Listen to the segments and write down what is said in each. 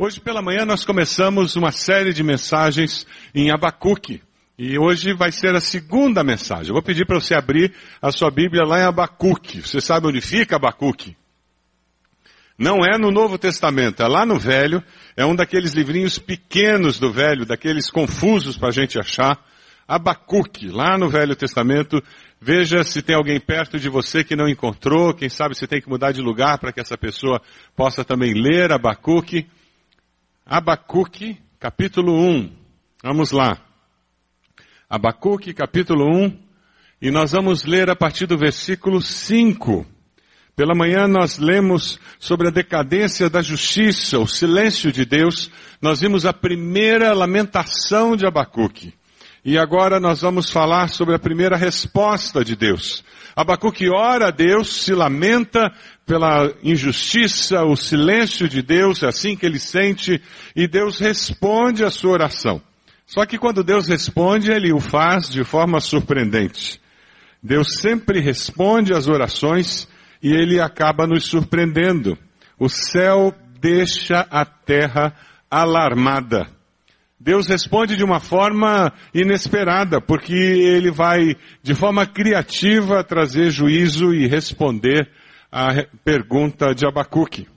Hoje pela manhã nós começamos uma série de mensagens em Abacuque. E hoje vai ser a segunda mensagem. Eu vou pedir para você abrir a sua Bíblia lá em Abacuque. Você sabe onde fica Abacuque? Não é no Novo Testamento, é lá no Velho. É um daqueles livrinhos pequenos do Velho, daqueles confusos para a gente achar. Abacuque, lá no Velho Testamento. Veja se tem alguém perto de você que não encontrou. Quem sabe você tem que mudar de lugar para que essa pessoa possa também ler Abacuque. Abacuque, capítulo 1. Vamos lá. Abacuque, capítulo 1. E nós vamos ler a partir do versículo 5. Pela manhã nós lemos sobre a decadência da justiça, o silêncio de Deus. Nós vimos a primeira lamentação de Abacuque. E agora nós vamos falar sobre a primeira resposta de Deus. Abacuque ora a Deus, se lamenta pela injustiça, o silêncio de Deus, é assim que ele sente, e Deus responde a sua oração. Só que quando Deus responde, ele o faz de forma surpreendente. Deus sempre responde às orações e ele acaba nos surpreendendo. O céu deixa a terra alarmada. Deus responde de uma forma inesperada, porque ele vai, de forma criativa, trazer juízo e responder à pergunta de Abacuque.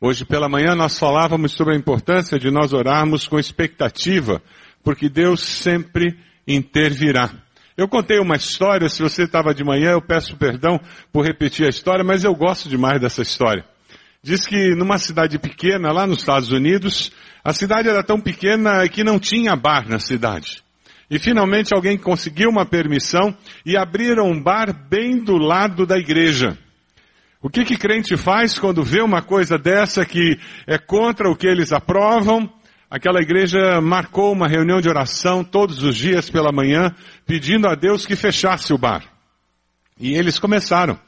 Hoje pela manhã nós falávamos sobre a importância de nós orarmos com expectativa, porque Deus sempre intervirá. Eu contei uma história, se você estava de manhã, eu peço perdão por repetir a história, mas eu gosto demais dessa história. Diz que numa cidade pequena, lá nos Estados Unidos, a cidade era tão pequena que não tinha bar na cidade. E finalmente alguém conseguiu uma permissão e abriram um bar bem do lado da igreja. O que que crente faz quando vê uma coisa dessa que é contra o que eles aprovam? Aquela igreja marcou uma reunião de oração todos os dias pela manhã, pedindo a Deus que fechasse o bar. E eles começaram.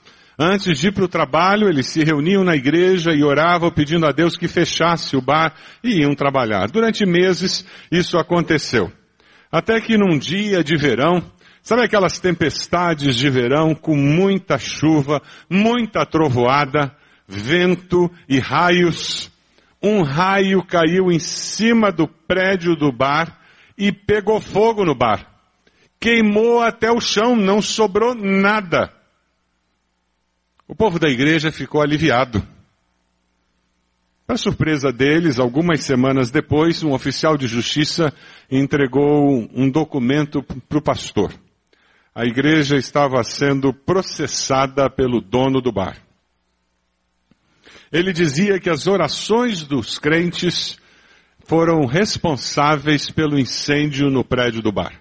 Antes de ir para o trabalho, eles se reuniam na igreja e oravam pedindo a Deus que fechasse o bar e iam trabalhar. Durante meses isso aconteceu. Até que num dia de verão, sabe aquelas tempestades de verão com muita chuva, muita trovoada, vento e raios? Um raio caiu em cima do prédio do bar e pegou fogo no bar. Queimou até o chão, não sobrou nada. O povo da igreja ficou aliviado. Para surpresa deles, algumas semanas depois, um oficial de justiça entregou um documento para o pastor. A igreja estava sendo processada pelo dono do bar. Ele dizia que as orações dos crentes foram responsáveis pelo incêndio no prédio do bar.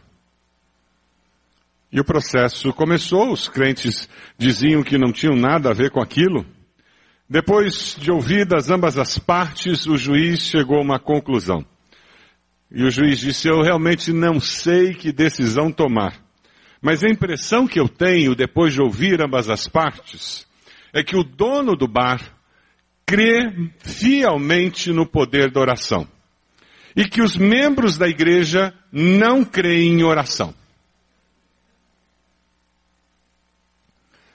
E o processo começou, os crentes diziam que não tinham nada a ver com aquilo. Depois de ouvidas ambas as partes, o juiz chegou a uma conclusão. E o juiz disse, eu realmente não sei que decisão tomar. Mas a impressão que eu tenho, depois de ouvir ambas as partes, é que o dono do bar crê fielmente no poder da oração. E que os membros da igreja não creem em oração.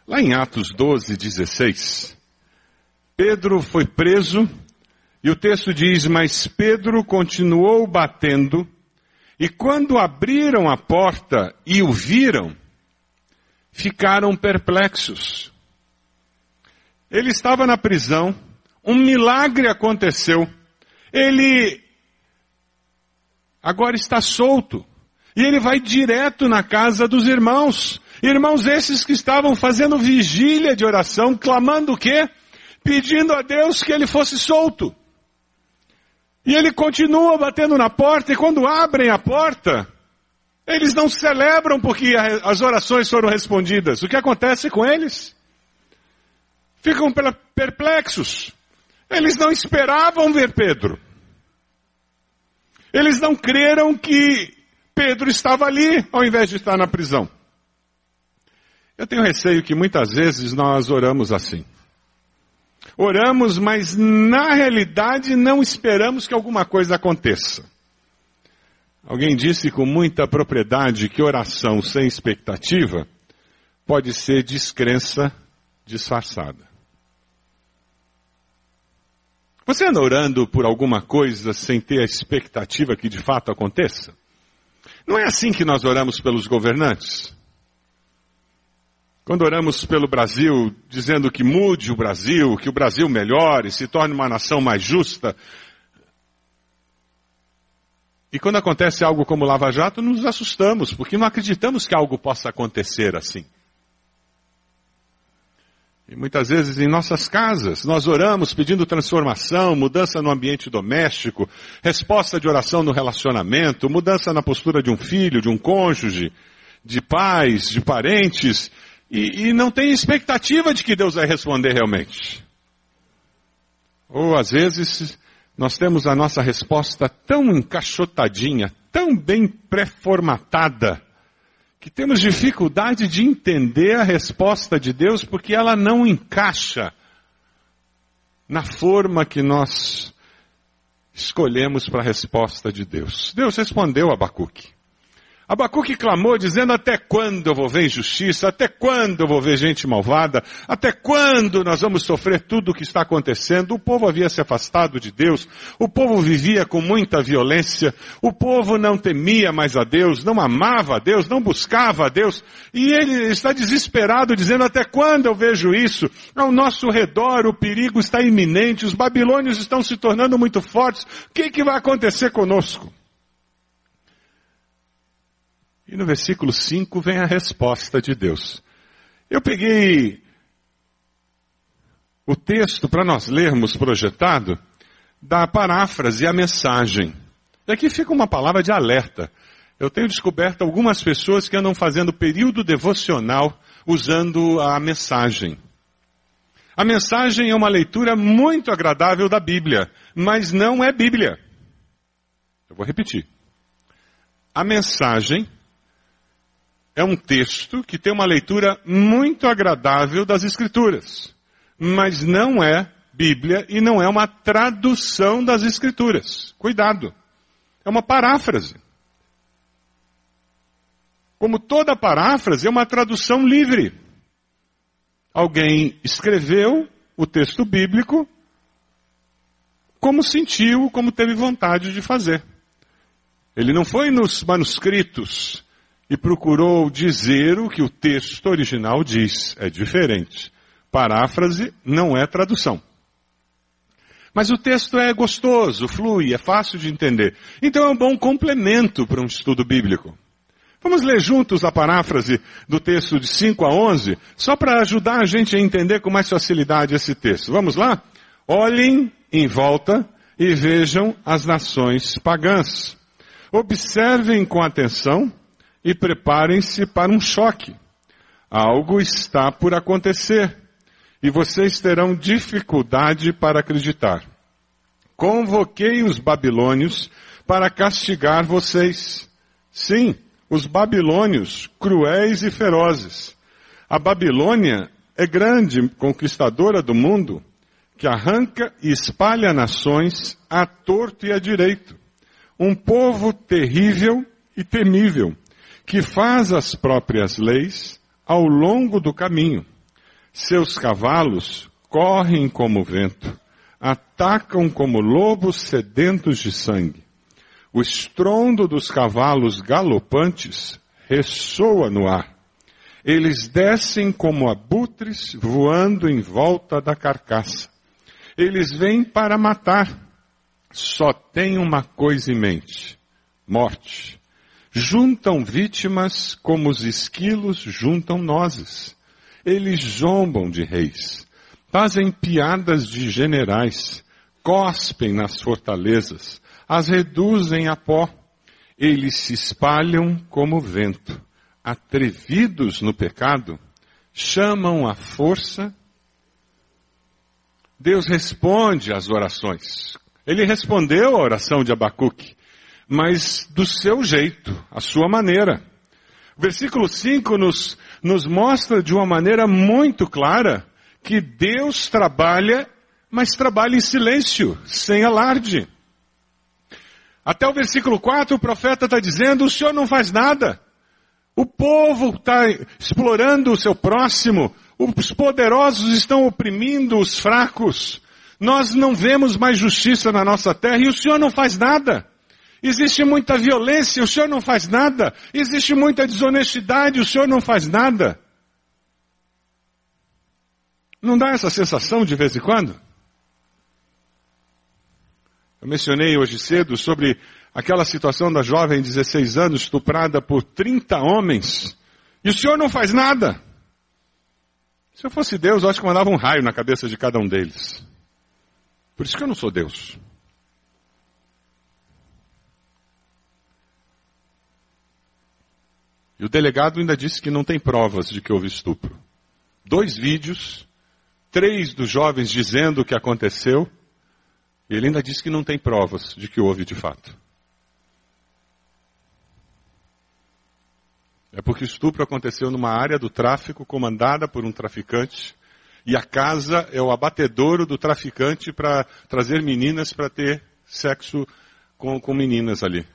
Lá em Atos 12, 16, Pedro foi preso e o texto diz, mas Pedro continuou batendo e quando abriram a porta e o viram, ficaram perplexos. Ele estava na prisão, um milagre aconteceu, ele agora está solto. E ele vai direto na casa dos irmãos. Irmãos esses que estavam fazendo vigília de oração, clamando o quê? Pedindo a Deus que ele fosse solto. E ele continua batendo na porta, e quando abrem a porta, eles não celebram porque as orações foram respondidas. O que acontece com eles? Ficam perplexos. Eles não esperavam ver Pedro. Eles não creram que Pedro estava ali, ao invés de estar na prisão. Eu tenho receio que muitas vezes nós oramos assim. Oramos, mas na realidade não esperamos que alguma coisa aconteça. Alguém disse com muita propriedade que oração sem expectativa pode ser descrença disfarçada. Você anda orando por alguma coisa sem ter a expectativa que de fato aconteça? Não é assim que nós oramos pelos governantes? Quando oramos pelo Brasil, dizendo que mude o Brasil, que o Brasil melhore, se torne uma nação mais justa. E quando acontece algo como Lava Jato, nos assustamos, porque não acreditamos que algo possa acontecer assim. E muitas vezes em nossas casas, nós oramos pedindo transformação, mudança no ambiente doméstico, resposta de oração no relacionamento, mudança na postura de um filho, de um cônjuge, de pais, de parentes, e, e não tem expectativa de que Deus vai responder realmente. Ou às vezes nós temos a nossa resposta tão encaixotadinha, tão bem pré-formatada, que temos dificuldade de entender a resposta de Deus porque ela não encaixa na forma que nós escolhemos para a resposta de Deus. Deus respondeu a Abacuque. Abacuque clamou dizendo, até quando eu vou ver injustiça? Até quando eu vou ver gente malvada? Até quando nós vamos sofrer tudo o que está acontecendo? O povo havia se afastado de Deus, o povo vivia com muita violência, o povo não temia mais a Deus, não amava a Deus, não buscava a Deus, e ele está desesperado dizendo, até quando eu vejo isso? Ao nosso redor o perigo está iminente, os babilônios estão se tornando muito fortes, o que, que vai acontecer conosco? E no versículo 5 vem a resposta de Deus. Eu peguei o texto para nós lermos projetado da paráfrase, a mensagem. E aqui fica uma palavra de alerta. Eu tenho descoberto algumas pessoas que andam fazendo período devocional usando a mensagem. A mensagem é uma leitura muito agradável da Bíblia, mas não é Bíblia. Eu vou repetir. A mensagem é um texto que tem uma leitura muito agradável das Escrituras, mas não é Bíblia e não é uma tradução das Escrituras. Cuidado. É uma paráfrase. Como toda paráfrase, é uma tradução livre. Alguém escreveu o texto bíblico como sentiu, como teve vontade de fazer. Ele não foi nos manuscritos e procurou dizer o que o texto original diz. É diferente. Paráfrase não é tradução. Mas o texto é gostoso, flui, é fácil de entender. Então é um bom complemento para um estudo bíblico. Vamos ler juntos a paráfrase do texto de 5 a 11, só para ajudar a gente a entender com mais facilidade esse texto. Vamos lá? Olhem em volta e vejam as nações pagãs. Observem com atenção e preparem-se para um choque. Algo está por acontecer e vocês terão dificuldade para acreditar. Convoquei os babilônios para castigar vocês. Sim, os babilônios, cruéis e ferozes. A Babilônia é grande conquistadora do mundo, que arranca e espalha nações a torto e a direito. Um povo terrível e temível, que faz as próprias leis ao longo do caminho. Seus cavalos correm como vento, atacam como lobos sedentos de sangue. O estrondo dos cavalos galopantes ressoa no ar. Eles descem como abutres voando em volta da carcaça. Eles vêm para matar. Só tem uma coisa em mente: morte juntam vítimas como os esquilos juntam nozes. Eles zombam de reis, fazem piadas de generais, cospem nas fortalezas, as reduzem a pó. Eles se espalham como vento, atrevidos no pecado, chamam a força. Deus responde às orações. Ele respondeu à oração de Abacuque mas do seu jeito, a sua maneira. O versículo 5 nos, nos mostra de uma maneira muito clara que Deus trabalha, mas trabalha em silêncio, sem alarde. Até o versículo 4 o profeta está dizendo, o Senhor não faz nada. O povo está explorando o seu próximo, os poderosos estão oprimindo os fracos. Nós não vemos mais justiça na nossa terra e o Senhor não faz nada. Existe muita violência, o Senhor não faz nada. Existe muita desonestidade, o Senhor não faz nada. Não dá essa sensação de vez em quando? Eu mencionei hoje cedo sobre aquela situação da jovem de 16 anos estuprada por 30 homens e o Senhor não faz nada. Se eu fosse Deus, eu acho que mandava um raio na cabeça de cada um deles. Por isso que eu não sou Deus. E o delegado ainda disse que não tem provas de que houve estupro. Dois vídeos, três dos jovens dizendo o que aconteceu, e ele ainda disse que não tem provas de que houve de fato. É porque o estupro aconteceu numa área do tráfico comandada por um traficante e a casa é o abatedouro do traficante para trazer meninas para ter sexo com, com meninas ali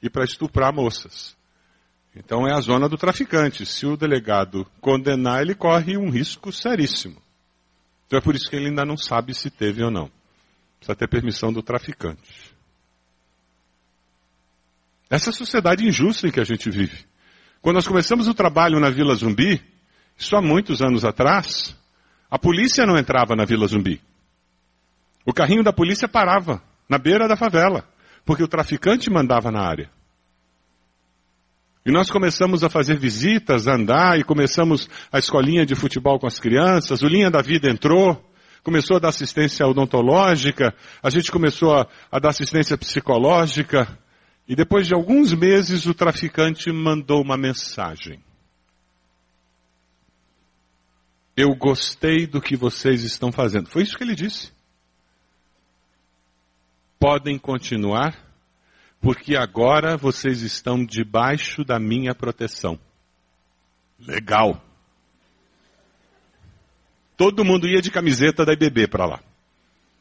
e para estuprar moças. Então é a zona do traficante. Se o delegado condenar, ele corre um risco seríssimo. Então é por isso que ele ainda não sabe se teve ou não. Precisa ter permissão do traficante. Essa é a sociedade injusta em que a gente vive. Quando nós começamos o trabalho na Vila Zumbi, isso há muitos anos atrás, a polícia não entrava na Vila Zumbi. O carrinho da polícia parava na beira da favela, porque o traficante mandava na área. E nós começamos a fazer visitas, a andar, e começamos a escolinha de futebol com as crianças, o Linha da Vida entrou, começou a dar assistência odontológica, a gente começou a, a dar assistência psicológica, e depois de alguns meses, o traficante mandou uma mensagem. Eu gostei do que vocês estão fazendo. Foi isso que ele disse. Podem continuar, porque agora vocês estão debaixo da minha proteção. Legal. Todo mundo ia de camiseta da IBB para lá.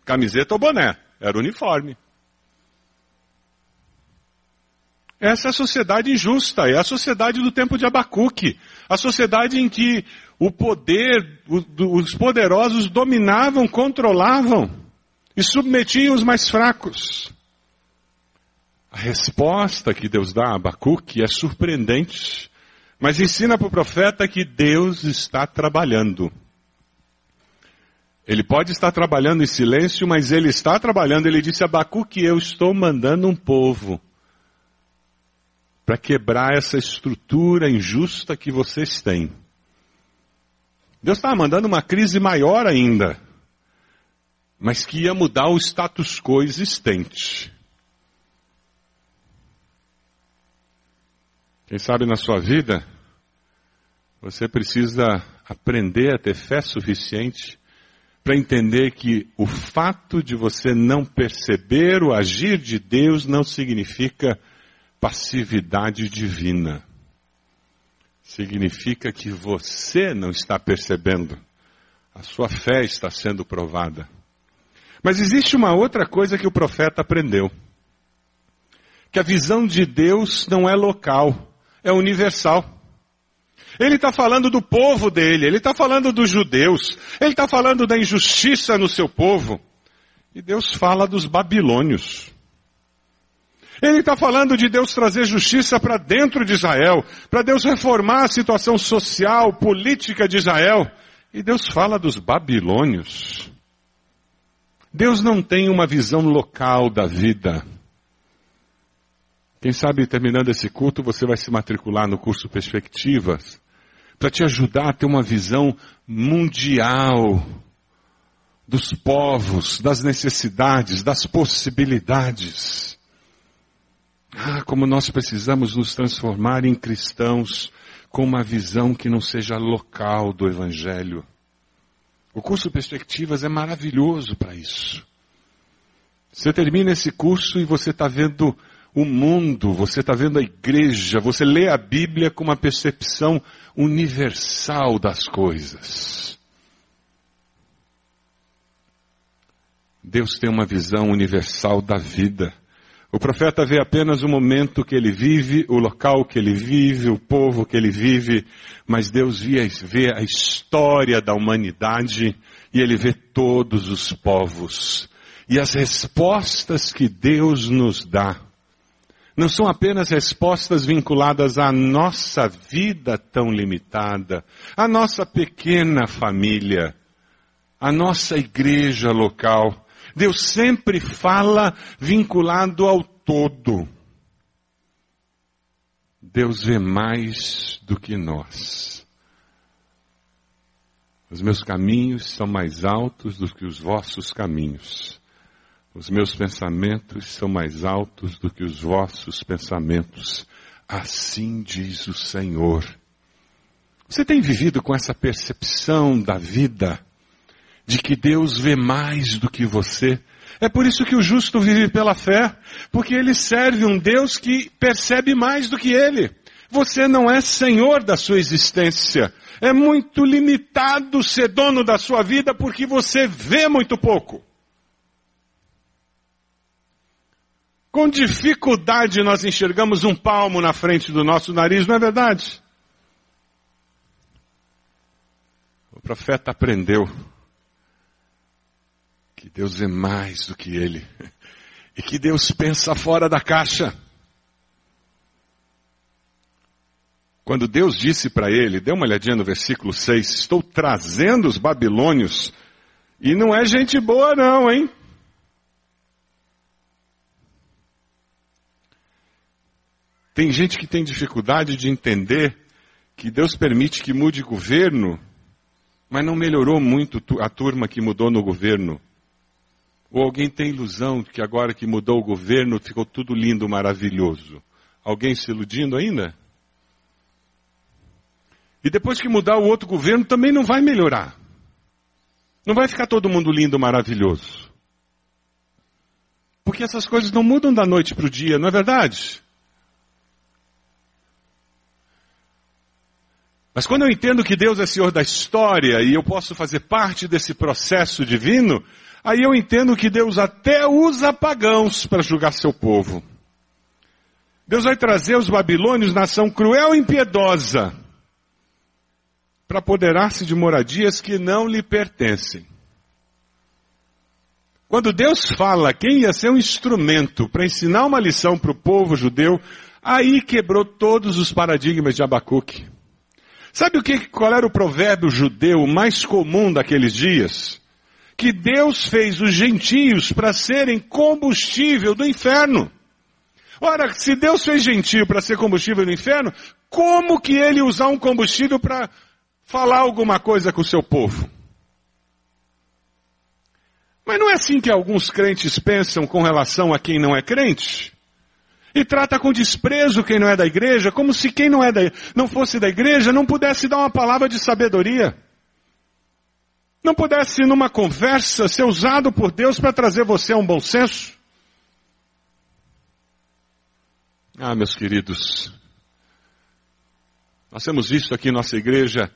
Camiseta ou boné, era uniforme. Essa é a sociedade injusta, é a sociedade do tempo de Abacuque. A sociedade em que o poder, os poderosos dominavam, controlavam e submetiam os mais fracos. A resposta que Deus dá a Abacuque é surpreendente, mas ensina para o profeta que Deus está trabalhando. Ele pode estar trabalhando em silêncio, mas ele está trabalhando. Ele disse a Abacuque, eu estou mandando um povo para quebrar essa estrutura injusta que vocês têm. Deus estava mandando uma crise maior ainda, mas que ia mudar o status quo existente. Quem sabe na sua vida, você precisa aprender a ter fé suficiente para entender que o fato de você não perceber o agir de Deus não significa passividade divina. Significa que você não está percebendo. A sua fé está sendo provada. Mas existe uma outra coisa que o profeta aprendeu. Que a visão de Deus não é local, é universal. Ele está falando do povo dele, ele está falando dos judeus, ele está falando da injustiça no seu povo. E Deus fala dos babilônios. Ele está falando de Deus trazer justiça para dentro de Israel, para Deus reformar a situação social, política de Israel. E Deus fala dos babilônios. Deus não tem uma visão local da vida. Quem sabe terminando esse culto você vai se matricular no curso Perspectivas para te ajudar a ter uma visão mundial dos povos, das necessidades, das possibilidades. Ah, como nós precisamos nos transformar em cristãos com uma visão que não seja local do Evangelho. O curso Perspectivas é maravilhoso para isso. Você termina esse curso e você está vendo o mundo, você está vendo a igreja, você lê a Bíblia com uma percepção universal das coisas. Deus tem uma visão universal da vida. O profeta vê apenas o momento que ele vive, o local que ele vive, o povo que ele vive, mas Deus vê a história da humanidade e ele vê todos os povos. E as respostas que Deus nos dá não são apenas respostas vinculadas à nossa vida tão limitada, à nossa pequena família, à nossa igreja local. Deus sempre fala vinculado ao todo. Deus vê mais do que nós. Os meus caminhos são mais altos do que os vossos caminhos. Os meus pensamentos são mais altos do que os vossos pensamentos. Assim diz o Senhor. Você tem vivido com essa percepção da vida, de que Deus vê mais do que você? É por isso que o justo vive pela fé, porque ele serve um Deus que percebe mais do que ele. Você não é senhor da sua existência. É muito limitado ser dono da sua vida porque você vê muito pouco. Com dificuldade nós enxergamos um palmo na frente do nosso nariz, não é verdade? O profeta aprendeu que Deus é mais do que ele e que Deus pensa fora da caixa. Quando Deus disse para ele, dê uma olhadinha no versículo 6, estou trazendo os babilônios, e não é gente boa não, hein? Tem gente que tem dificuldade de entender que Deus permite que mude governo, mas não melhorou muito a turma que mudou no governo. Ou alguém tem ilusão de que agora que mudou o governo ficou tudo lindo, maravilhoso. Alguém se iludindo ainda? E depois que mudar o outro governo também não vai melhorar. Não vai ficar todo mundo lindo, maravilhoso. Porque essas coisas não mudam da noite para o dia, não é verdade? Mas quando eu entendo que Deus é Senhor da história e eu posso fazer parte desse processo divino, aí eu entendo que Deus até usa pagãos para julgar seu povo. Deus vai trazer os babilônios, nação cruel e impiedosa, para apoderar-se de moradias que não lhe pertencem. Quando Deus fala quem ia ser um instrumento para ensinar uma lição para o povo judeu, aí quebrou todos os paradigmas de Abacuque. Sabe o que, qual era o provérbio judeu mais comum daqueles dias? Que Deus fez os gentios para serem combustível do inferno. Ora, se Deus fez gentio para ser combustível do inferno, como que ele usar um combustível para falar alguma coisa com o seu povo. Mas não é assim que alguns crentes pensam com relação a quem não é crente? E trata com desprezo quem não é da igreja, como se quem não, é da, não fosse da igreja não pudesse dar uma palavra de sabedoria. Não pudesse, numa conversa, ser usado por Deus para trazer você a um bom senso. Ah, meus queridos, nós temos visto aqui em nossa igreja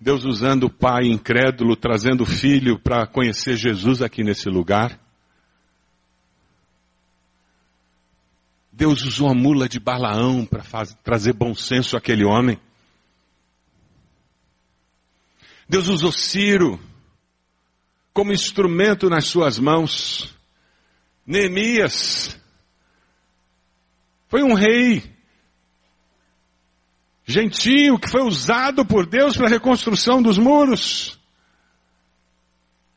Deus usando o pai incrédulo, trazendo o filho para conhecer Jesus aqui nesse lugar. Deus usou a mula de Balaão para trazer bom senso àquele homem. Deus usou Ciro como instrumento nas suas mãos. Neemias foi um rei gentio que foi usado por Deus para a reconstrução dos muros.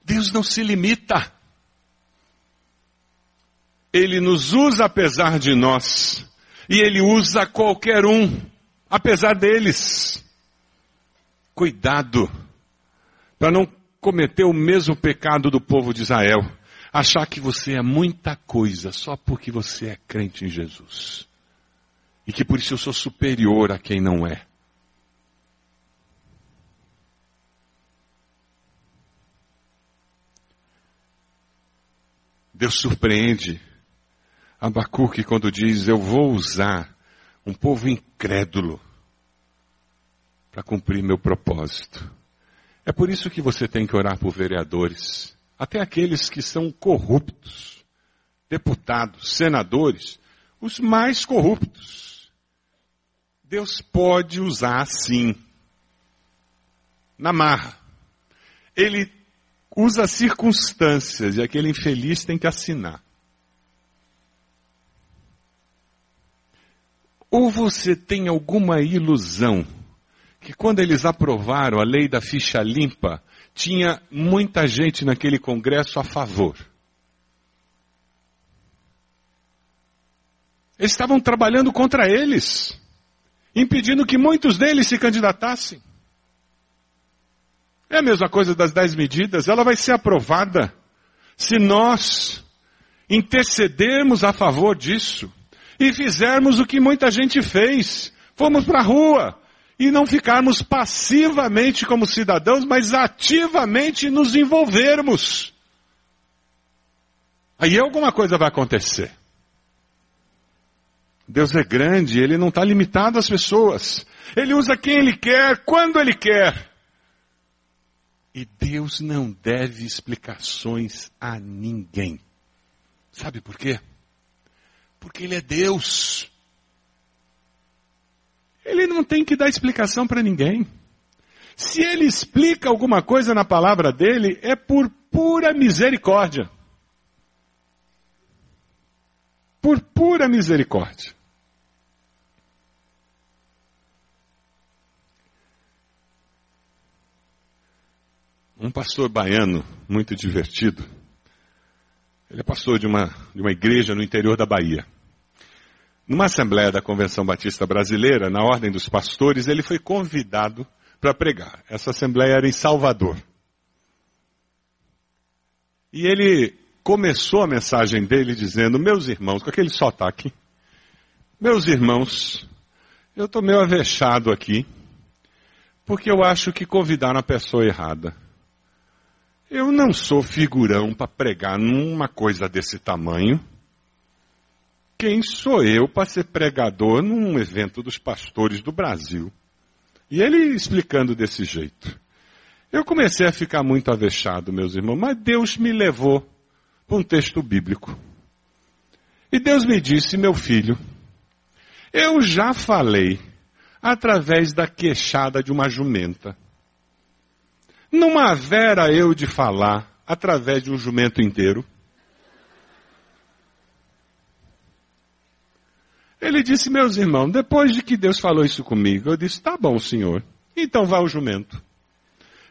Deus não se limita. Ele nos usa apesar de nós. E Ele usa qualquer um, apesar deles. Cuidado, para não cometer o mesmo pecado do povo de Israel. Achar que você é muita coisa só porque você é crente em Jesus e que por isso eu sou superior a quem não é. Deus surpreende Abacuque quando diz: Eu vou usar um povo incrédulo para cumprir meu propósito. É por isso que você tem que orar por vereadores, até aqueles que são corruptos, deputados, senadores, os mais corruptos. Deus pode usar sim. Na marra. Ele usa circunstâncias e aquele infeliz tem que assinar. Ou você tem alguma ilusão que quando eles aprovaram a lei da ficha limpa, tinha muita gente naquele congresso a favor. Eles estavam trabalhando contra eles, impedindo que muitos deles se candidatassem. É a mesma coisa das dez medidas, ela vai ser aprovada se nós intercedermos a favor disso e fizermos o que muita gente fez. Fomos para a rua e não ficarmos passivamente como cidadãos, mas ativamente nos envolvermos. Aí alguma coisa vai acontecer. Deus é grande, Ele não está limitado às pessoas. Ele usa quem Ele quer, quando Ele quer. E Deus não deve explicações a ninguém. Sabe por quê? Porque Ele é Deus. Ele não tem que dar explicação para ninguém. Se Ele explica alguma coisa na palavra dele, é por pura misericórdia. Por pura misericórdia. um pastor baiano muito divertido. Ele é pastor de uma, de uma igreja no interior da Bahia. Numa assembleia da Convenção Batista Brasileira, na Ordem dos Pastores, ele foi convidado para pregar. Essa assembleia era em Salvador. E ele começou a mensagem dele dizendo: Meus irmãos, com aquele sotaque, meus irmãos, eu estou meio avexado aqui, porque eu acho que convidaram a pessoa errada. Eu não sou figurão para pregar numa coisa desse tamanho. Quem sou eu para ser pregador num evento dos pastores do Brasil? E ele explicando desse jeito. Eu comecei a ficar muito avexado, meus irmãos, mas Deus me levou para um texto bíblico. E Deus me disse, meu filho, eu já falei através da queixada de uma jumenta. Não havera eu de falar através de um jumento inteiro? Ele disse, meus irmãos, depois de que Deus falou isso comigo, eu disse, tá bom, senhor. Então vá o jumento.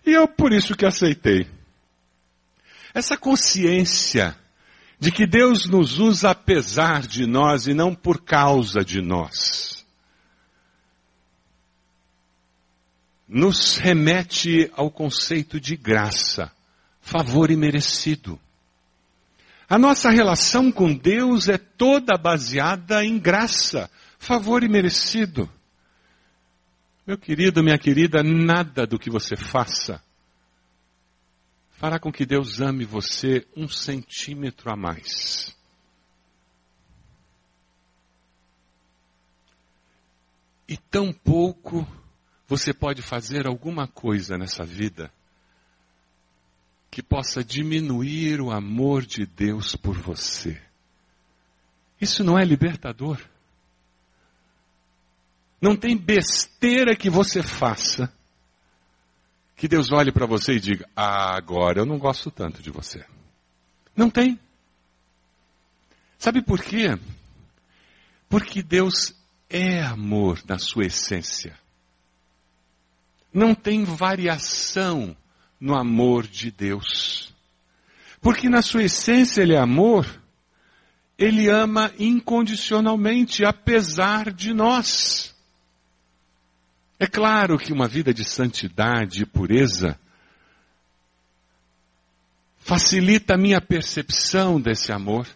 E eu por isso que aceitei. Essa consciência de que Deus nos usa apesar de nós e não por causa de nós. Nos remete ao conceito de graça, favor imerecido. A nossa relação com Deus é toda baseada em graça, favor imerecido. Meu querido, minha querida, nada do que você faça fará com que Deus ame você um centímetro a mais. E tão pouco você pode fazer alguma coisa nessa vida que possa diminuir o amor de Deus por você. Isso não é libertador. Não tem besteira que você faça que Deus olhe para você e diga: ah, agora eu não gosto tanto de você. Não tem. Sabe por quê? Porque Deus é amor na sua essência não tem variação no amor de Deus. Porque na sua essência ele é amor, ele ama incondicionalmente, apesar de nós. É claro que uma vida de santidade e pureza facilita a minha percepção desse amor.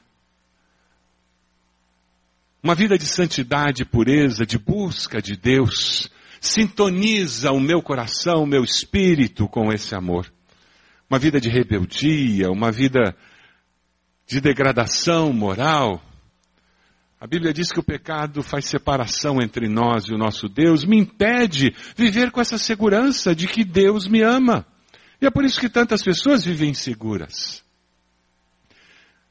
Uma vida de santidade e pureza, de busca de Deus, sintoniza o meu coração, o meu espírito com esse amor. Uma vida de rebeldia, uma vida de degradação moral. A Bíblia diz que o pecado faz separação entre nós e o nosso Deus, me impede viver com essa segurança de que Deus me ama. E é por isso que tantas pessoas vivem inseguras.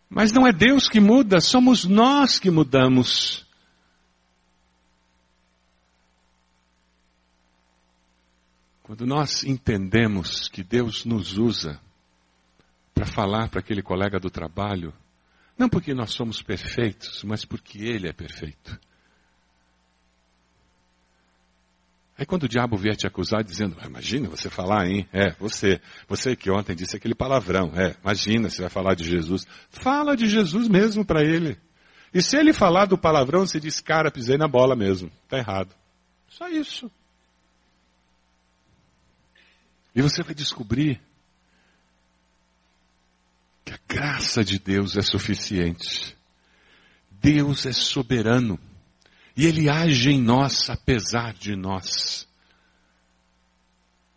Mas não é Deus que muda, somos nós que mudamos. Quando nós entendemos que Deus nos usa para falar para aquele colega do trabalho, não porque nós somos perfeitos, mas porque ele é perfeito. Aí quando o diabo vier te acusar dizendo, ah, imagina você falar, hein? É, você, você que ontem disse aquele palavrão, é, imagina, você vai falar de Jesus. Fala de Jesus mesmo para ele. E se ele falar do palavrão, você diz, cara, pisei na bola mesmo, tá errado. Só isso. E você vai descobrir que a graça de Deus é suficiente. Deus é soberano. E Ele age em nós apesar de nós.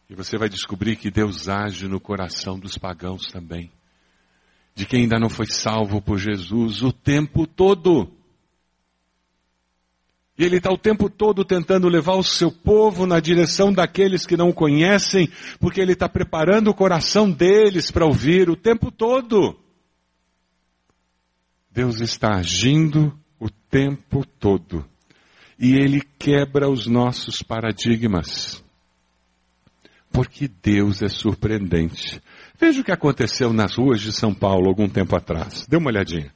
E você vai descobrir que Deus age no coração dos pagãos também. De quem ainda não foi salvo por Jesus o tempo todo. E Ele está o tempo todo tentando levar o seu povo na direção daqueles que não o conhecem, porque Ele está preparando o coração deles para ouvir o tempo todo. Deus está agindo o tempo todo e ele quebra os nossos paradigmas. Porque Deus é surpreendente. Veja o que aconteceu nas ruas de São Paulo algum tempo atrás. Dê uma olhadinha.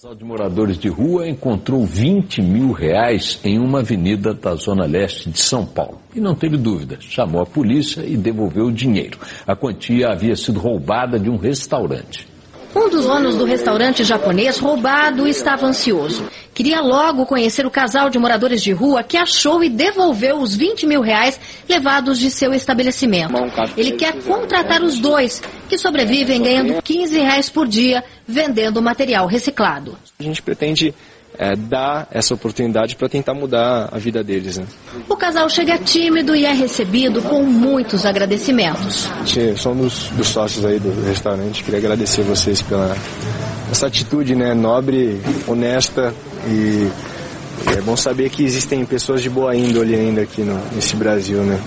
Casal de moradores de rua encontrou 20 mil reais em uma avenida da zona leste de São Paulo. E não teve dúvida, chamou a polícia e devolveu o dinheiro. A quantia havia sido roubada de um restaurante. Um dos donos do restaurante japonês roubado estava ansioso. Queria logo conhecer o casal de moradores de rua que achou e devolveu os 20 mil reais levados de seu estabelecimento. Ele quer contratar os dois, que sobrevivem ganhando 15 reais por dia vendendo material reciclado. A gente pretende é, dar essa oportunidade para tentar mudar a vida deles. Né? O casal chega tímido e é recebido com muitos agradecimentos. Somos dos sócios aí do restaurante, queria agradecer vocês pela essa atitude né, nobre, honesta e é bom saber que existem pessoas de boa índole ainda aqui no, nesse Brasil, né?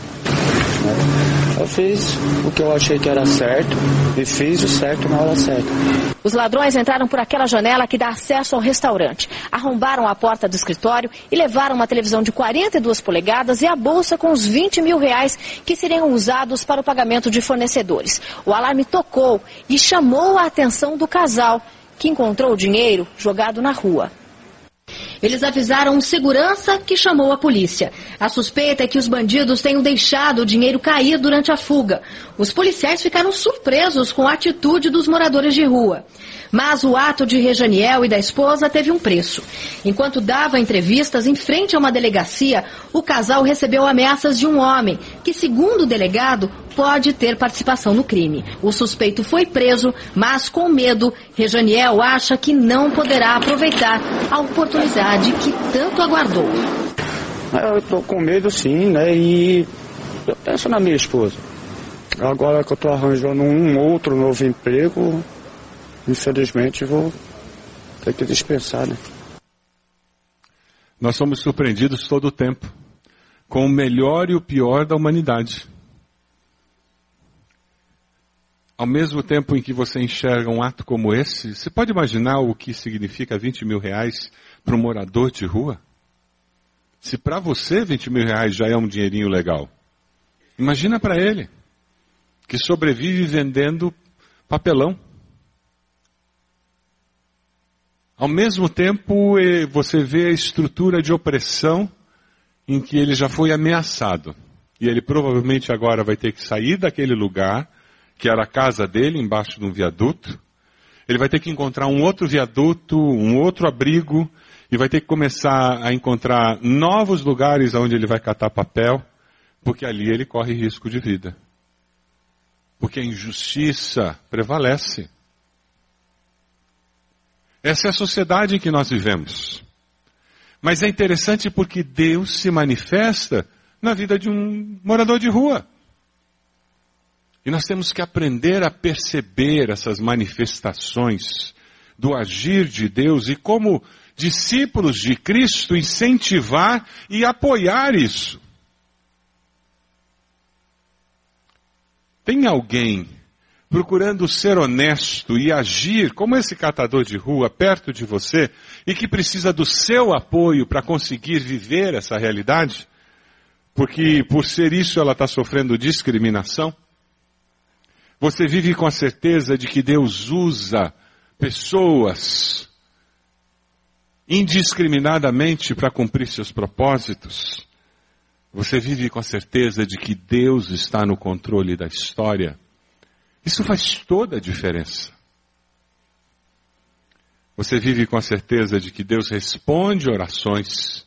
Eu fiz o que eu achei que era certo e fiz o certo na hora certa. Os ladrões entraram por aquela janela que dá acesso ao restaurante. Arrombaram a porta do escritório e levaram uma televisão de 42 polegadas e a bolsa com os 20 mil reais que seriam usados para o pagamento de fornecedores. O alarme tocou e chamou a atenção do casal, que encontrou o dinheiro jogado na rua. Eles avisaram um segurança que chamou a polícia. A suspeita é que os bandidos tenham deixado o dinheiro cair durante a fuga. Os policiais ficaram surpresos com a atitude dos moradores de rua. Mas o ato de Rejaniel e da esposa teve um preço. Enquanto dava entrevistas em frente a uma delegacia, o casal recebeu ameaças de um homem, que, segundo o delegado, pode ter participação no crime. O suspeito foi preso, mas com medo, Rejaniel acha que não poderá aproveitar a oportunidade que tanto aguardou. Eu estou com medo sim, né? E eu penso na minha esposa. Agora que eu estou arranjando um outro novo emprego, infelizmente vou ter que dispensar, né? Nós somos surpreendidos todo o tempo com o melhor e o pior da humanidade. Ao mesmo tempo em que você enxerga um ato como esse, você pode imaginar o que significa 20 mil reais para um morador de rua? Se para você 20 mil reais já é um dinheirinho legal, imagina para ele, que sobrevive vendendo papelão. Ao mesmo tempo, você vê a estrutura de opressão em que ele já foi ameaçado. E ele provavelmente agora vai ter que sair daquele lugar, que era a casa dele, embaixo de um viaduto. Ele vai ter que encontrar um outro viaduto, um outro abrigo, e vai ter que começar a encontrar novos lugares onde ele vai catar papel, porque ali ele corre risco de vida. Porque a injustiça prevalece. Essa é a sociedade em que nós vivemos. Mas é interessante porque Deus se manifesta na vida de um morador de rua. E nós temos que aprender a perceber essas manifestações do agir de Deus e como discípulos de Cristo incentivar e apoiar isso. Tem alguém procurando ser honesto e agir como esse catador de rua perto de você e que precisa do seu apoio para conseguir viver essa realidade? Porque por ser isso ela está sofrendo discriminação? Você vive com a certeza de que Deus usa pessoas indiscriminadamente para cumprir seus propósitos. Você vive com a certeza de que Deus está no controle da história. Isso faz toda a diferença. Você vive com a certeza de que Deus responde orações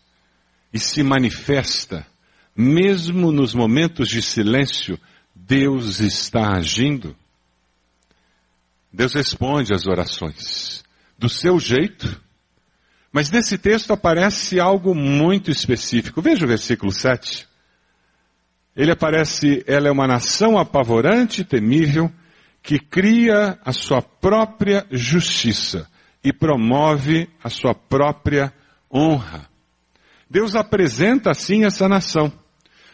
e se manifesta, mesmo nos momentos de silêncio, Deus está agindo. Deus responde às orações do seu jeito, mas nesse texto aparece algo muito específico. Veja o versículo 7. Ele aparece, ela é uma nação apavorante e temível que cria a sua própria justiça e promove a sua própria honra. Deus apresenta assim essa nação.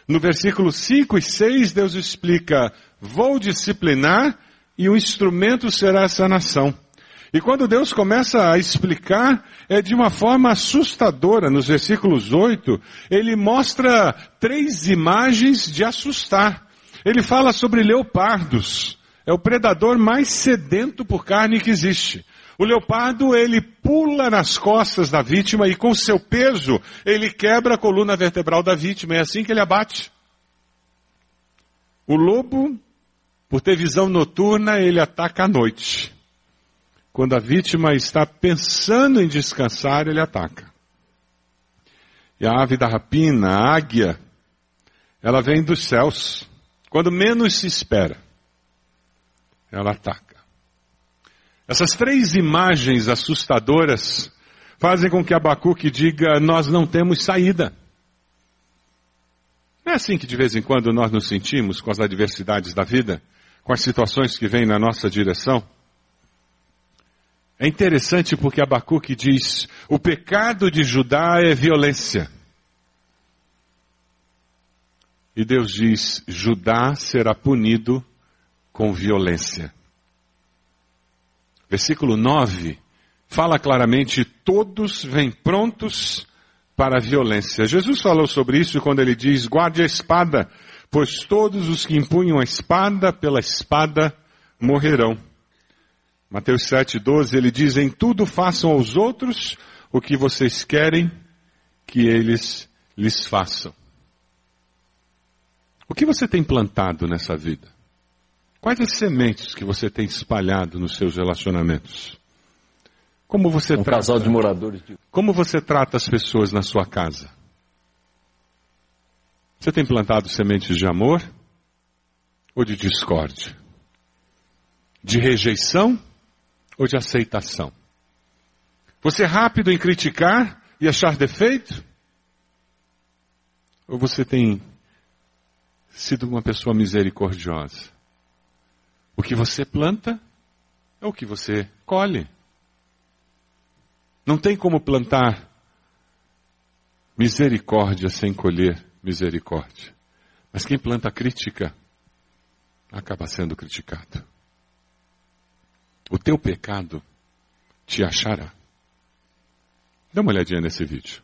No versículo 5 e 6, Deus explica: Vou disciplinar e o instrumento será essa nação. E quando Deus começa a explicar, é de uma forma assustadora. Nos versículos 8, ele mostra três imagens de assustar. Ele fala sobre leopardos. É o predador mais sedento por carne que existe. O leopardo, ele pula nas costas da vítima e com seu peso, ele quebra a coluna vertebral da vítima. É assim que ele abate. O lobo, por ter visão noturna, ele ataca à noite. Quando a vítima está pensando em descansar, ele ataca. E a ave da rapina, a águia, ela vem dos céus. Quando menos se espera, ela ataca. Essas três imagens assustadoras fazem com que Abacuque diga: Nós não temos saída. Não é assim que de vez em quando nós nos sentimos com as adversidades da vida, com as situações que vêm na nossa direção? É interessante porque Abacuque diz: o pecado de Judá é violência. E Deus diz: Judá será punido com violência. Versículo 9 fala claramente: todos vêm prontos para a violência. Jesus falou sobre isso quando ele diz: guarde a espada, pois todos os que empunham a espada, pela espada morrerão. Mateus 7,12 ele diz: em tudo façam aos outros o que vocês querem que eles lhes façam. O que você tem plantado nessa vida? Quais as sementes que você tem espalhado nos seus relacionamentos? Como você um trata, casal de moradores de... Como você trata as pessoas na sua casa? Você tem plantado sementes de amor ou de discórdia? De rejeição ou de aceitação? Você é rápido em criticar e achar defeito? Ou você tem sido uma pessoa misericordiosa? O que você planta é o que você colhe. Não tem como plantar misericórdia sem colher misericórdia. Mas quem planta crítica acaba sendo criticado. O teu pecado te achará. Dá uma olhadinha nesse vídeo.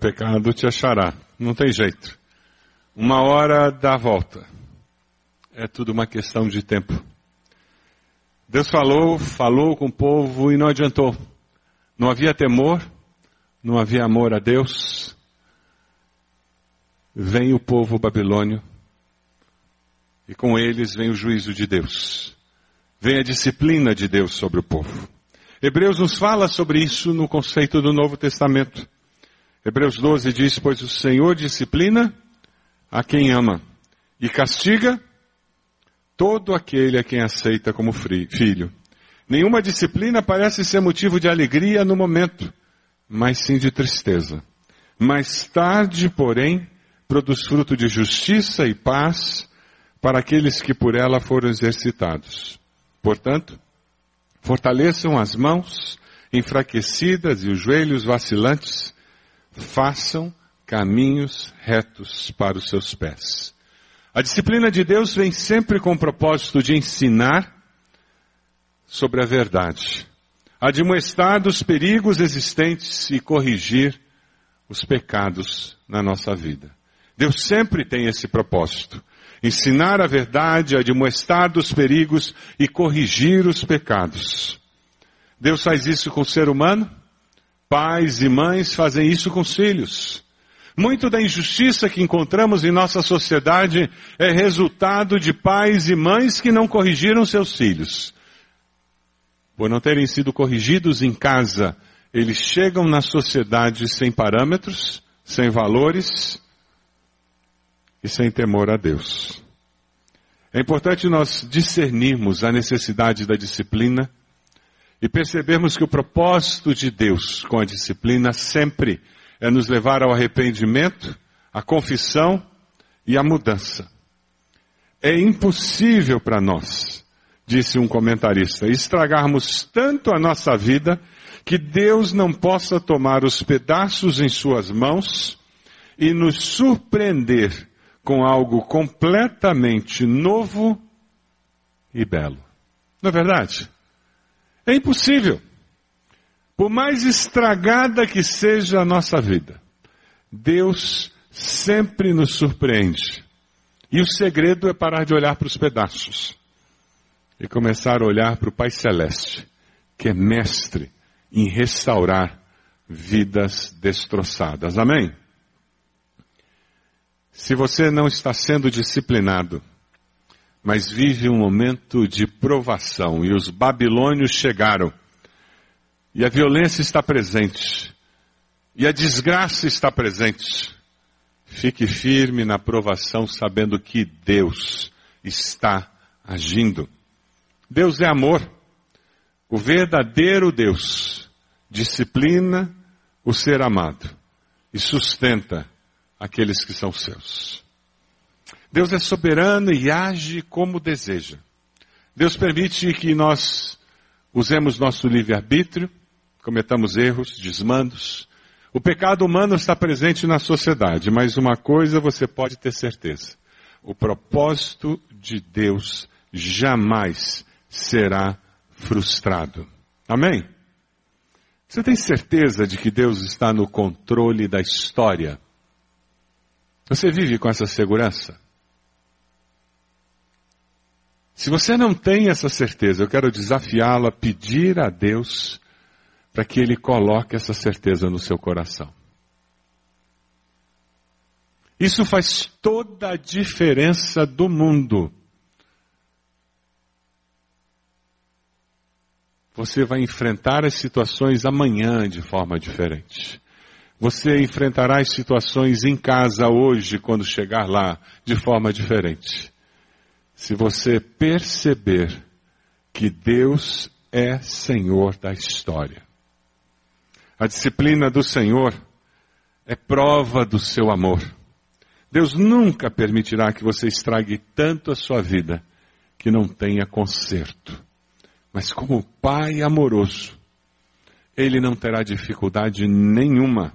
Pecado te achará. Não tem jeito. Uma hora dá a volta. É tudo uma questão de tempo. Deus falou, falou com o povo e não adiantou. Não havia temor, não havia amor a Deus. Vem o povo babilônio e com eles vem o juízo de Deus. Vem a disciplina de Deus sobre o povo. Hebreus nos fala sobre isso no conceito do Novo Testamento. Hebreus 12 diz: Pois o Senhor disciplina a quem ama e castiga todo aquele a quem aceita como filho. Nenhuma disciplina parece ser motivo de alegria no momento, mas sim de tristeza. Mais tarde, porém, produz fruto de justiça e paz para aqueles que por ela foram exercitados. Portanto, fortaleçam as mãos enfraquecidas e os joelhos vacilantes, façam caminhos retos para os seus pés. A disciplina de Deus vem sempre com o propósito de ensinar sobre a verdade, admoestar dos perigos existentes e corrigir os pecados na nossa vida. Deus sempre tem esse propósito ensinar a verdade, admoestar dos perigos e corrigir os pecados. Deus faz isso com o ser humano, pais e mães fazem isso com os filhos. Muito da injustiça que encontramos em nossa sociedade é resultado de pais e mães que não corrigiram seus filhos. Por não terem sido corrigidos em casa, eles chegam na sociedade sem parâmetros, sem valores, e sem temor a Deus. É importante nós discernirmos a necessidade da disciplina e percebermos que o propósito de Deus com a disciplina sempre é nos levar ao arrependimento, à confissão e à mudança. É impossível para nós, disse um comentarista, estragarmos tanto a nossa vida que Deus não possa tomar os pedaços em suas mãos e nos surpreender com algo completamente novo e belo. Não é verdade? É impossível. Por mais estragada que seja a nossa vida, Deus sempre nos surpreende. E o segredo é parar de olhar para os pedaços e começar a olhar para o Pai Celeste, que é mestre em restaurar vidas destroçadas. Amém? Se você não está sendo disciplinado, mas vive um momento de provação e os babilônios chegaram, e a violência está presente, e a desgraça está presente, fique firme na provação, sabendo que Deus está agindo. Deus é amor. O verdadeiro Deus disciplina o ser amado e sustenta aqueles que são seus. Deus é soberano e age como deseja. Deus permite que nós usemos nosso livre-arbítrio, cometamos erros, desmandos. O pecado humano está presente na sociedade, mas uma coisa você pode ter certeza: o propósito de Deus jamais será frustrado. Amém? Você tem certeza de que Deus está no controle da história? Você vive com essa segurança? Se você não tem essa certeza, eu quero desafiá-la a pedir a Deus para que Ele coloque essa certeza no seu coração. Isso faz toda a diferença do mundo. Você vai enfrentar as situações amanhã de forma diferente. Você enfrentará as situações em casa hoje, quando chegar lá, de forma diferente. Se você perceber que Deus é Senhor da história. A disciplina do Senhor é prova do seu amor. Deus nunca permitirá que você estrague tanto a sua vida que não tenha conserto. Mas como Pai amoroso, Ele não terá dificuldade nenhuma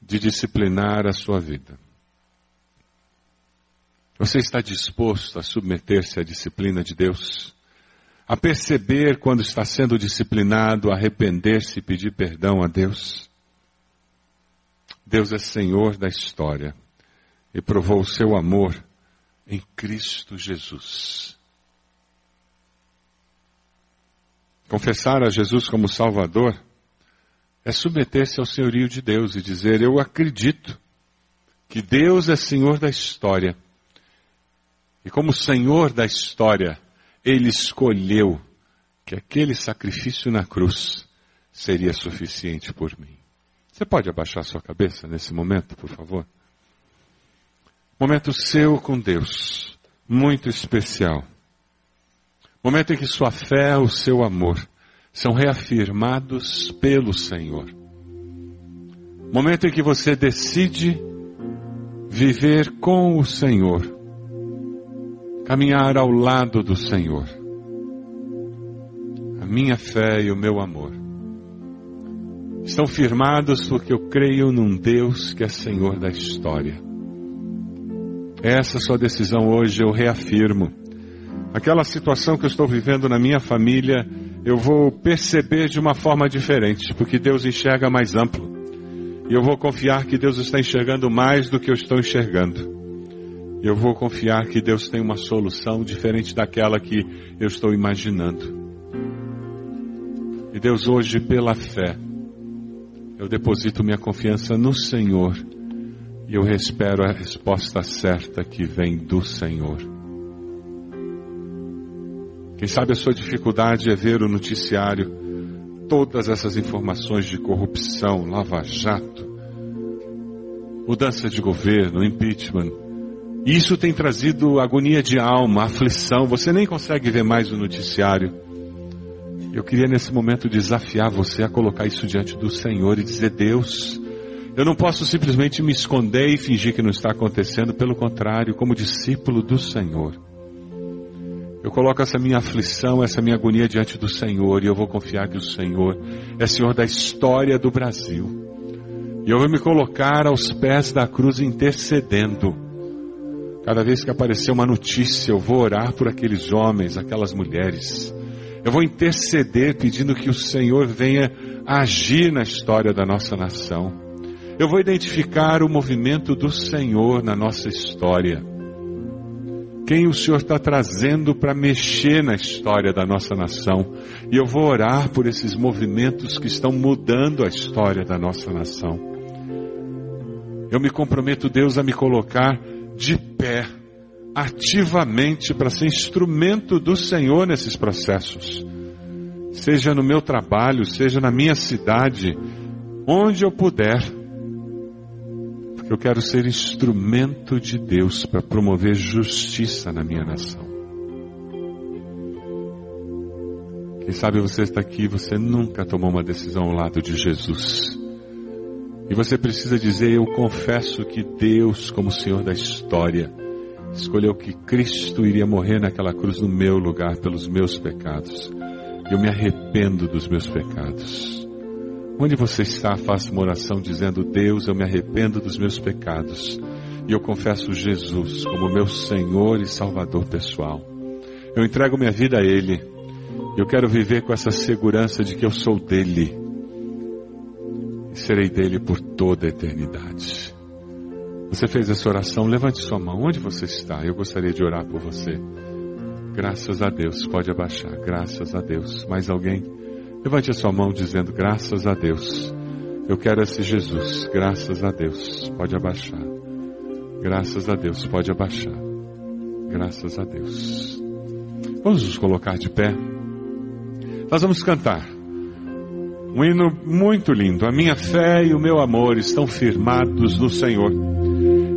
de disciplinar a sua vida. Você está disposto a submeter-se à disciplina de Deus? A perceber quando está sendo disciplinado, arrepender-se e pedir perdão a Deus? Deus é Senhor da história e provou o seu amor em Cristo Jesus. Confessar a Jesus como Salvador é submeter-se ao senhorio de Deus e dizer: Eu acredito que Deus é Senhor da história. E como Senhor da história, Ele escolheu que aquele sacrifício na cruz seria suficiente por mim. Você pode abaixar sua cabeça nesse momento, por favor? Momento seu com Deus, muito especial. Momento em que sua fé, o seu amor são reafirmados pelo Senhor. Momento em que você decide viver com o Senhor, caminhar ao lado do Senhor. A minha fé e o meu amor estão firmados porque eu creio num Deus que é Senhor da história. Essa sua decisão hoje eu reafirmo. Aquela situação que eu estou vivendo na minha família, eu vou perceber de uma forma diferente, porque Deus enxerga mais amplo. E eu vou confiar que Deus está enxergando mais do que eu estou enxergando. Eu vou confiar que Deus tem uma solução diferente daquela que eu estou imaginando. E Deus, hoje, pela fé, eu deposito minha confiança no Senhor e eu espero a resposta certa que vem do Senhor. Quem sabe a sua dificuldade é ver o noticiário, todas essas informações de corrupção, lava-jato, mudança de governo, impeachment. Isso tem trazido agonia de alma, aflição. Você nem consegue ver mais o noticiário. Eu queria nesse momento desafiar você a colocar isso diante do Senhor e dizer: Deus, eu não posso simplesmente me esconder e fingir que não está acontecendo, pelo contrário, como discípulo do Senhor. Eu coloco essa minha aflição, essa minha agonia diante do Senhor e eu vou confiar que o Senhor é Senhor da história do Brasil. E eu vou me colocar aos pés da cruz intercedendo. Cada vez que aparecer uma notícia, eu vou orar por aqueles homens, aquelas mulheres eu vou interceder pedindo que o Senhor venha agir na história da nossa nação. Eu vou identificar o movimento do Senhor na nossa história. Quem o Senhor está trazendo para mexer na história da nossa nação. E eu vou orar por esses movimentos que estão mudando a história da nossa nação. Eu me comprometo, Deus, a me colocar de pé ativamente para ser instrumento do Senhor nesses processos. Seja no meu trabalho, seja na minha cidade, onde eu puder. Porque eu quero ser instrumento de Deus para promover justiça na minha nação. Quem sabe você está aqui você nunca tomou uma decisão ao lado de Jesus. E você precisa dizer: Eu confesso que Deus, como Senhor da história, escolheu que Cristo iria morrer naquela cruz no meu lugar pelos meus pecados. Eu me arrependo dos meus pecados. Onde você está, faça uma oração dizendo: Deus, eu me arrependo dos meus pecados. E eu confesso Jesus como meu Senhor e Salvador pessoal. Eu entrego minha vida a Ele. Eu quero viver com essa segurança de que eu sou dele. Serei dele por toda a eternidade. Você fez essa oração? Levante sua mão. Onde você está? Eu gostaria de orar por você. Graças a Deus. Pode abaixar. Graças a Deus. Mais alguém? Levante a sua mão dizendo: Graças a Deus. Eu quero esse Jesus. Graças a Deus. Pode abaixar. Graças a Deus. Pode abaixar. Graças a Deus. Vamos nos colocar de pé. Nós vamos cantar. Um hino muito lindo. A minha fé e o meu amor estão firmados no Senhor.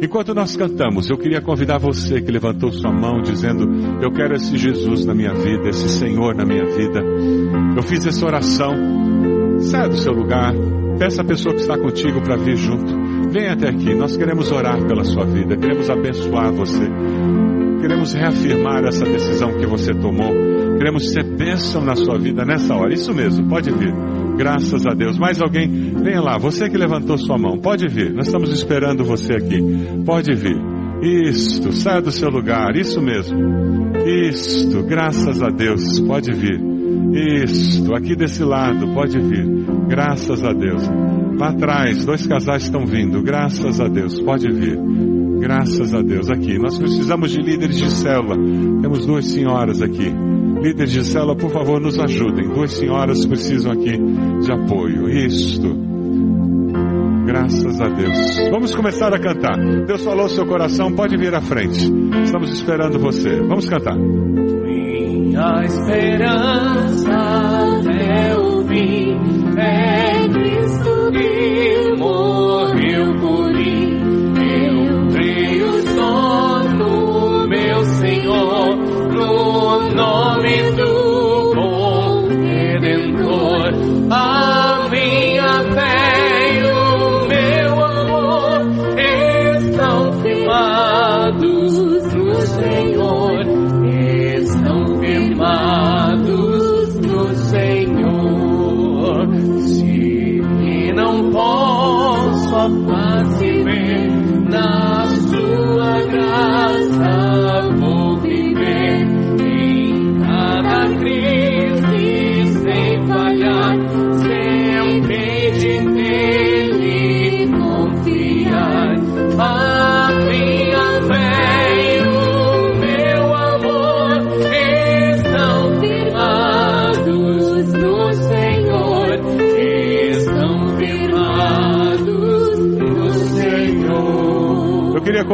Enquanto nós cantamos, eu queria convidar você que levantou sua mão dizendo: Eu quero esse Jesus na minha vida, esse Senhor na minha vida. Eu fiz essa oração. Saia do seu lugar, peça a pessoa que está contigo para vir junto. Venha até aqui, nós queremos orar pela sua vida, queremos abençoar você, queremos reafirmar essa decisão que você tomou, queremos ser bênção na sua vida nessa hora. Isso mesmo, pode vir. Graças a Deus. Mais alguém? Venha lá, você que levantou sua mão, pode vir. Nós estamos esperando você aqui. Pode vir. Isto, saia do seu lugar, isso mesmo. Isto, graças a Deus, pode vir. Isso, aqui desse lado, pode vir. Graças a Deus. Lá atrás, dois casais estão vindo. Graças a Deus, pode vir. Graças a Deus. Aqui, nós precisamos de líderes de célula. Temos duas senhoras aqui. Líderes de célula, por favor, nos ajudem. Duas senhoras precisam aqui de apoio. Isto. Graças a Deus. Vamos começar a cantar. Deus falou no seu coração, pode vir à frente. Estamos esperando você. Vamos cantar. Minha esperança até o fim é Cristo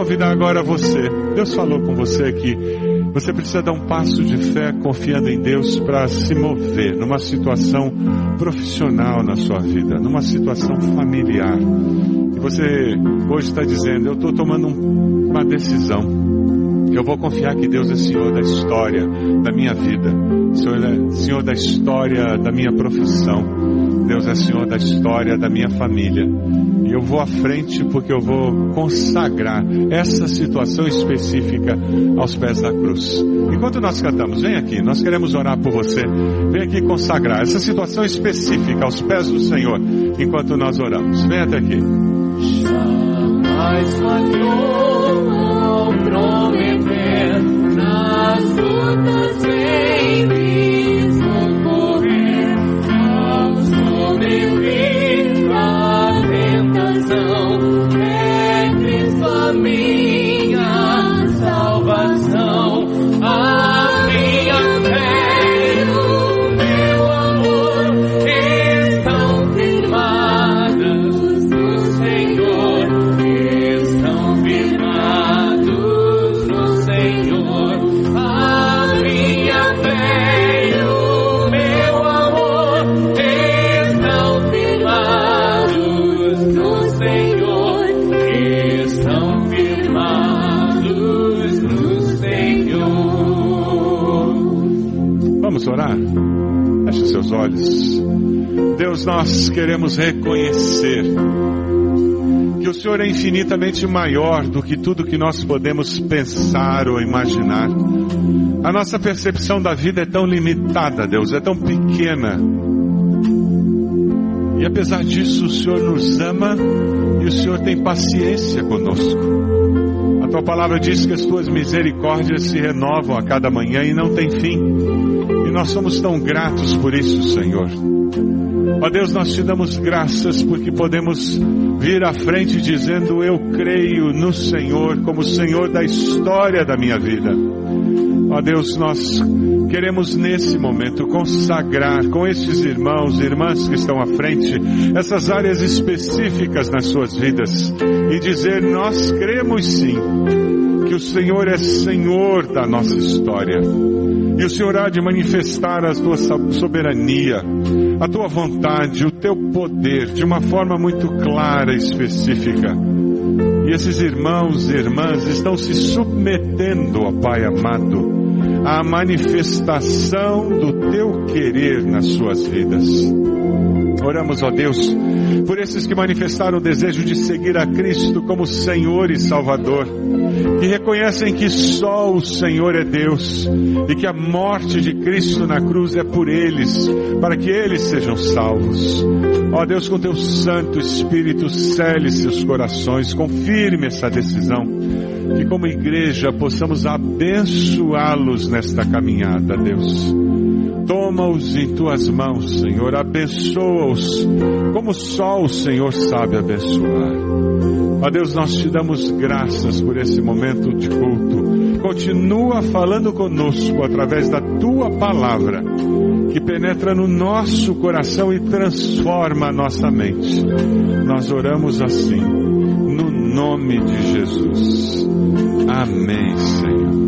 convidar agora você. Deus falou com você que você precisa dar um passo de fé confiando em Deus para se mover numa situação profissional na sua vida, numa situação familiar. E você hoje está dizendo: Eu estou tomando um- uma decisão. Eu vou confiar que Deus é Senhor da história da minha vida, Senhor é Senhor da história da minha profissão, Deus é Senhor da história da minha família. Eu vou à frente porque eu vou consagrar essa situação específica aos pés da cruz. Enquanto nós cantamos, vem aqui, nós queremos orar por você. Vem aqui consagrar essa situação específica aos pés do Senhor enquanto nós oramos. Vem até aqui. Jamais falhou ao prometer nas lutas vem Nós queremos reconhecer que o Senhor é infinitamente maior do que tudo que nós podemos pensar ou imaginar. A nossa percepção da vida é tão limitada, Deus, é tão pequena. E apesar disso, o Senhor nos ama e o Senhor tem paciência conosco. A tua palavra diz que as tuas misericórdias se renovam a cada manhã e não tem fim. E nós somos tão gratos por isso, Senhor. Ó Deus, nós te damos graças porque podemos vir à frente dizendo: Eu creio no Senhor como Senhor da história da minha vida. Ó Deus, nós queremos nesse momento consagrar com estes irmãos e irmãs que estão à frente essas áreas específicas nas suas vidas e dizer: Nós cremos sim que o Senhor é Senhor da nossa história. E o Senhor há de manifestar a tua soberania, a tua vontade, o teu poder de uma forma muito clara e específica. E esses irmãos e irmãs estão se submetendo, ó Pai amado, à manifestação do teu querer nas suas vidas. Oramos, ó Deus, por esses que manifestaram o desejo de seguir a Cristo como Senhor e Salvador, que reconhecem que só o Senhor é Deus e que a morte de Cristo na cruz é por eles, para que eles sejam salvos. Ó Deus, com teu Santo Espírito, cele seus corações, confirme essa decisão, que como igreja possamos abençoá-los nesta caminhada, Deus. Toma-os em tuas mãos, Senhor, abençoa-os como só o Senhor sabe abençoar. Ó Deus, nós te damos graças por esse momento de culto. Continua falando conosco através da tua palavra, que penetra no nosso coração e transforma a nossa mente. Nós oramos assim, no nome de Jesus. Amém, Senhor.